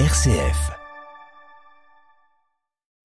RCF.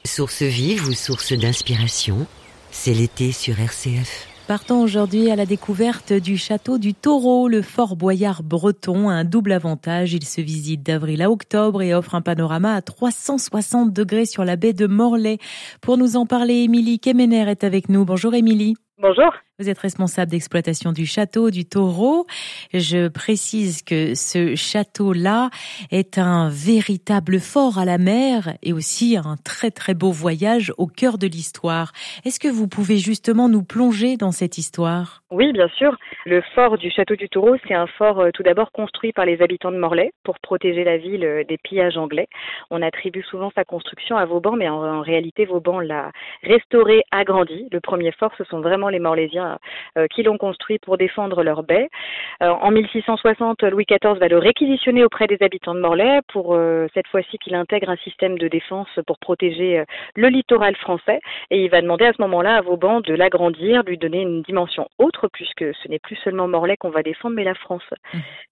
Source vive ou source d'inspiration, c'est l'été sur RCF. Partons aujourd'hui à la découverte du château du Taureau, le fort boyard breton, un double avantage. Il se visite d'avril à octobre et offre un panorama à 360 degrés sur la baie de Morlaix. Pour nous en parler, Émilie Kemener est avec nous. Bonjour Émilie. Bonjour. Vous êtes responsable d'exploitation du château du Taureau. Je précise que ce château-là est un véritable fort à la mer et aussi un très très beau voyage au cœur de l'histoire. Est-ce que vous pouvez justement nous plonger dans cette histoire? Oui, bien sûr. Le fort du château du Taureau, c'est un fort euh, tout d'abord construit par les habitants de Morlaix pour protéger la ville euh, des pillages anglais. On attribue souvent sa construction à Vauban, mais en, en réalité, Vauban l'a restauré, agrandi. Le premier fort, ce sont vraiment les Morlaisiens euh, qui l'ont construit pour défendre leur baie. Euh, en 1660, Louis XIV va le réquisitionner auprès des habitants de Morlaix pour euh, cette fois-ci qu'il intègre un système de défense pour protéger le littoral français. Et il va demander à ce moment-là à Vauban de l'agrandir, lui donner une dimension autre, puisque ce n'est plus seulement Morlaix qu'on va défendre, mais la France.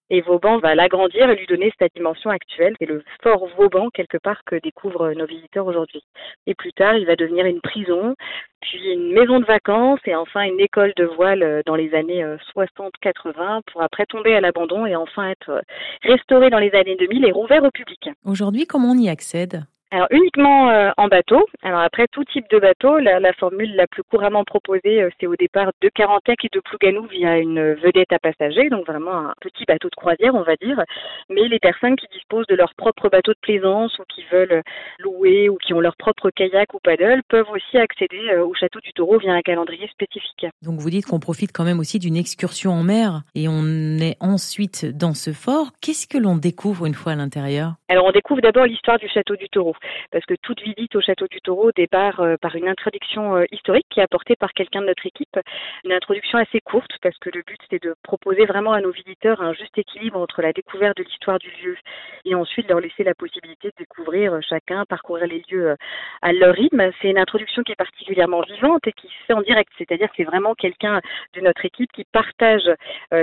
Et Vauban va l'agrandir et lui donner sa dimension actuelle. C'est le fort Vauban, quelque part, que découvrent nos visiteurs aujourd'hui. Et plus tard, il va devenir une prison, puis une maison de vacances et enfin une école de voile euh, dans les années 60-80 euh, pour après tomber à l'abandon et enfin être euh, restauré dans les années 2000 et rouvert au public. Aujourd'hui, comment on y accède? Alors uniquement euh, en bateau. Alors après tout type de bateau, la, la formule la plus couramment proposée, euh, c'est au départ de Carantec et de Plouganou via une vedette à passagers, donc vraiment un petit bateau de croisière, on va dire. Mais les personnes qui disposent de leur propre bateau de plaisance ou qui veulent louer ou qui ont leur propre kayak ou paddle peuvent aussi accéder euh, au château du Taureau via un calendrier spécifique. Donc vous dites qu'on profite quand même aussi d'une excursion en mer et on est ensuite dans ce fort. Qu'est-ce que l'on découvre une fois à l'intérieur? Alors on découvre d'abord l'histoire du château du Taureau parce que toute visite au château du Taureau départ euh, par une introduction euh, historique qui est apportée par quelqu'un de notre équipe, une introduction assez courte parce que le but c'est de proposer vraiment à nos visiteurs un juste équilibre entre la découverte de l'histoire du lieu et ensuite leur laisser la possibilité de découvrir euh, chacun, parcourir les lieux à leur rythme. C'est une introduction qui est particulièrement vivante et qui se fait en direct, c'est-à-dire que c'est vraiment quelqu'un de notre équipe qui partage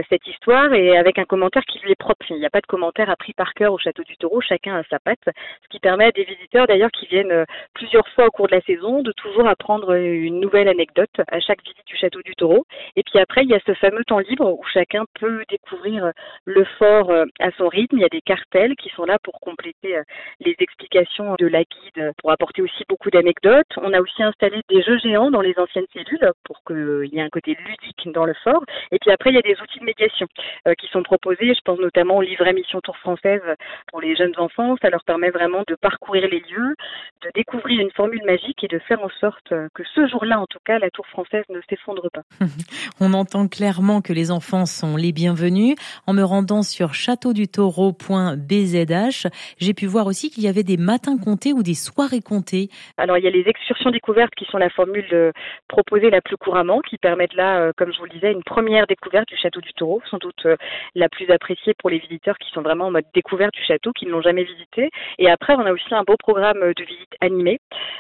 cette histoire et avec un commentaire qui lui est propre. Il n'y a pas de commentaire appris par cœur au château du Taureau, chacun a sa patte, ce qui permet à des visiteurs d'ailleurs qui viennent euh, plusieurs fois au cours de la saison, de toujours apprendre euh, une nouvelle anecdote à chaque visite du château du Taureau. Et puis après, il y a ce fameux temps libre où chacun peut découvrir euh, le fort à son rythme. Il y a des cartels qui sont là pour compléter les explications de la guide, pour apporter aussi beaucoup d'anecdotes. On a aussi installé des jeux géants dans les anciennes cellules pour qu'il y ait un côté ludique dans le fort. Et puis après, il y a des outils de médiation qui sont proposés. Je pense notamment au livret Mission Tour française pour les jeunes enfants. Ça leur permet vraiment de parcourir les lieux, de découvrir une formule magique et de faire en sorte que ce jour-là, en tout cas, la tour française ne s'effondre pas. On entend clairement que les enfants sont les bienvenus. En me rendant sur châteaudutaureau.bzh, j'ai pu voir aussi qu'il y avait des matins comptés ou des soirées comptées. Alors, il y a les excursions découvertes qui sont la formule euh, proposée la plus couramment, qui permettent là, euh, comme je vous le disais, une première découverte du château du Taureau, sans doute euh, la plus appréciée pour les visiteurs qui sont vraiment en mode découverte du château, qui ne l'ont jamais visité. Et après, on a aussi un beau programme de visite animée,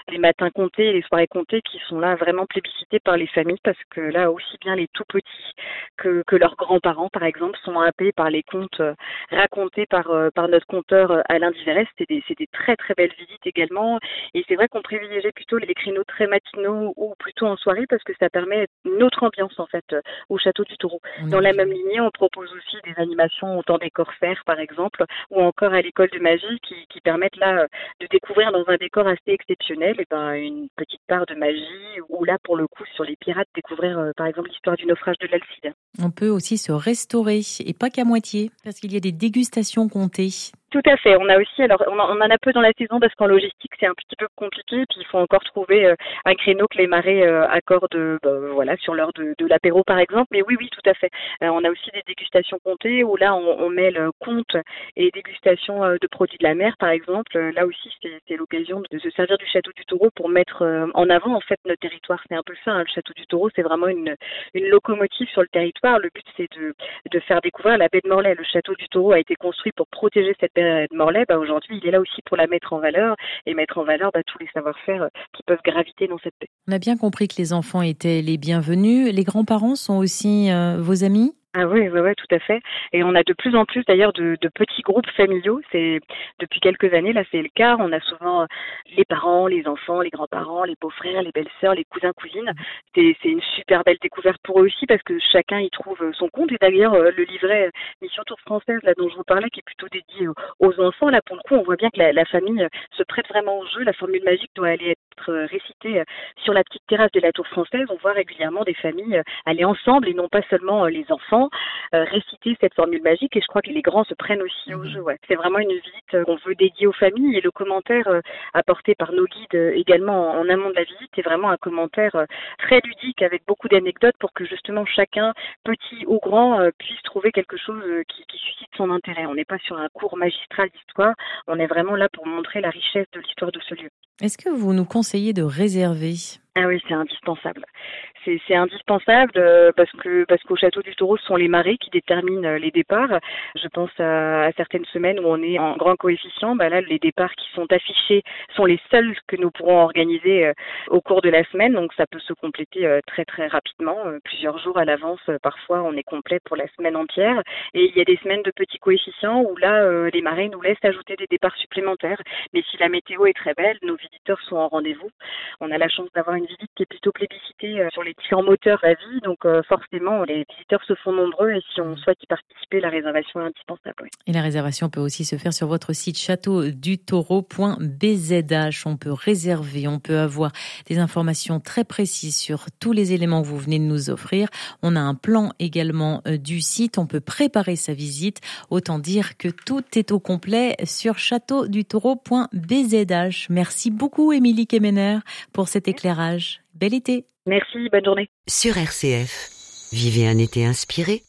les matins comptés et les soirées comptées qui sont là vraiment plébiscités par les familles parce que là aussi bien les tout petits que, que leurs grands-parents par exemple sont happés par les contes euh, racontés par, euh, par notre conteur euh, Alain Diverest. C'est des, des très très belles visites également et c'est vrai qu'on privilégiait plutôt les créneaux très matinaux ou plutôt en soirée parce que ça permet une autre ambiance en fait au château du Taureau. Dans la même lignée, on propose aussi des animations au temps des corsaires par exemple ou encore à l'école de magie qui, qui permettent là de découvrir dans un décor assez exceptionnel et ben, une petite part de magie ou là pour le coup sur les pirates découvrir euh, par exemple l'histoire du naufrage de l'Alcide. On peut aussi se restaurer et pas qu'à moitié parce qu'il y a des dégustations comptées. Tout à fait. On a aussi, alors on en a peu dans la saison parce qu'en logistique c'est un petit peu compliqué. Puis il faut encore trouver euh, un créneau que les marées euh, accordent, bah, voilà, sur l'heure de, l'apéro par exemple. Mais oui, oui, tout à fait. on a aussi des dégustations comptées où là on, on mêle compte et dégustations de produits de la mer par exemple. Là aussi c'est l'occasion de se servir du château du Taureau pour mettre euh, en avant en fait notre territoire. C'est un peu ça, hein, le château du Taureau, c'est vraiment une, une locomotive sur le territoire. Le but c'est de, de faire découvrir la baie de Morlaix. Le château du Taureau a été construit pour protéger cette baie de Morlaix. Bah, aujourd'hui, il est là aussi pour la mettre en valeur et mettre en valeur bah, tous les savoir-faire euh, qui peuvent graviter dans cette baie. On a bien compris que les enfants étaient les bienvenus. Les grands-parents sont aussi euh, vos amis? Ah oui, oui, oui, tout à fait. Et on a de plus en plus d'ailleurs de, de, petits groupes familiaux. C'est depuis quelques années là, c'est le cas. On a souvent euh, les parents, les enfants, les grands-parents, les beaux-frères, les belles-sœurs, les cousins, cousines. C'est une super belle découverte pour eux aussi parce que chacun y trouve son compte. Et d'ailleurs, euh, le livret Mission Tour française là dont je vous parlais, qui est plutôt dédié aux enfants, là pour le coup, on voit bien que la, la famille se prête vraiment au jeu. La formule magique doit aller être récitée sur la petite terrasse de la Tour française. On voit régulièrement des familles aller ensemble et non pas seulement les enfants euh, réciter cette formule magique et je crois que les grands se prennent aussi au mhm. jeu. Ouais. C'est vraiment une visite euh, qu'on veut dédier aux familles et le commentaire euh, apporté par nos guides également en amont de la visite est vraiment un commentaire très ludique avec beaucoup d'anecdotes pour que justement chacun, petit ou grand, puisse trouver quelque chose qui, qui suscite son intérêt. On n'est pas sur un cours magistral d'histoire, on est vraiment là pour montrer la richesse de l'histoire de ce lieu. Est-ce que vous nous conseillez de réserver? Ah oui, c'est indispensable. C'est indispensable euh, parce que parce qu'au château du Taureau, ce sont les marées qui déterminent euh, les départs. Je pense à, certaines semaines où on est en grand coefficient. Bah là, les départs qui sont affichés sont les seuls que nous pourrons organiser euh, au cours de la semaine. Donc ça peut se compléter très très rapidement, plusieurs jours à l'avance. Parfois, on est complet pour la semaine entière. Et il y a des semaines de petits coefficients où là, les marées nous laissent ajouter des départs supplémentaires. Mais si la météo est très belle, nos visiteurs sont en rendez-vous. On a la chance d'avoir une visite qui est plutôt plébiscitée euh, sur les différents moteurs à vie. Donc euh, forcément, les visiteurs se font nombreux et si on souhaite y participer, la réservation est indispensable. Et la réservation peut aussi se faire sur votre site châteaudutaureau.bzh. On peut réserver, on peut avoir des informations très précises sur tous les éléments que vous venez de nous offrir. On a un plan également euh, du site. On peut préparer sa visite. Autant dire que tout est au complet sur châteaudutaureau.bzh. Merci beaucoup, Émilie Kemener, pour cet éclairage. Bel été. Merci, bonne journée. Sur RCF, vivez un été inspiré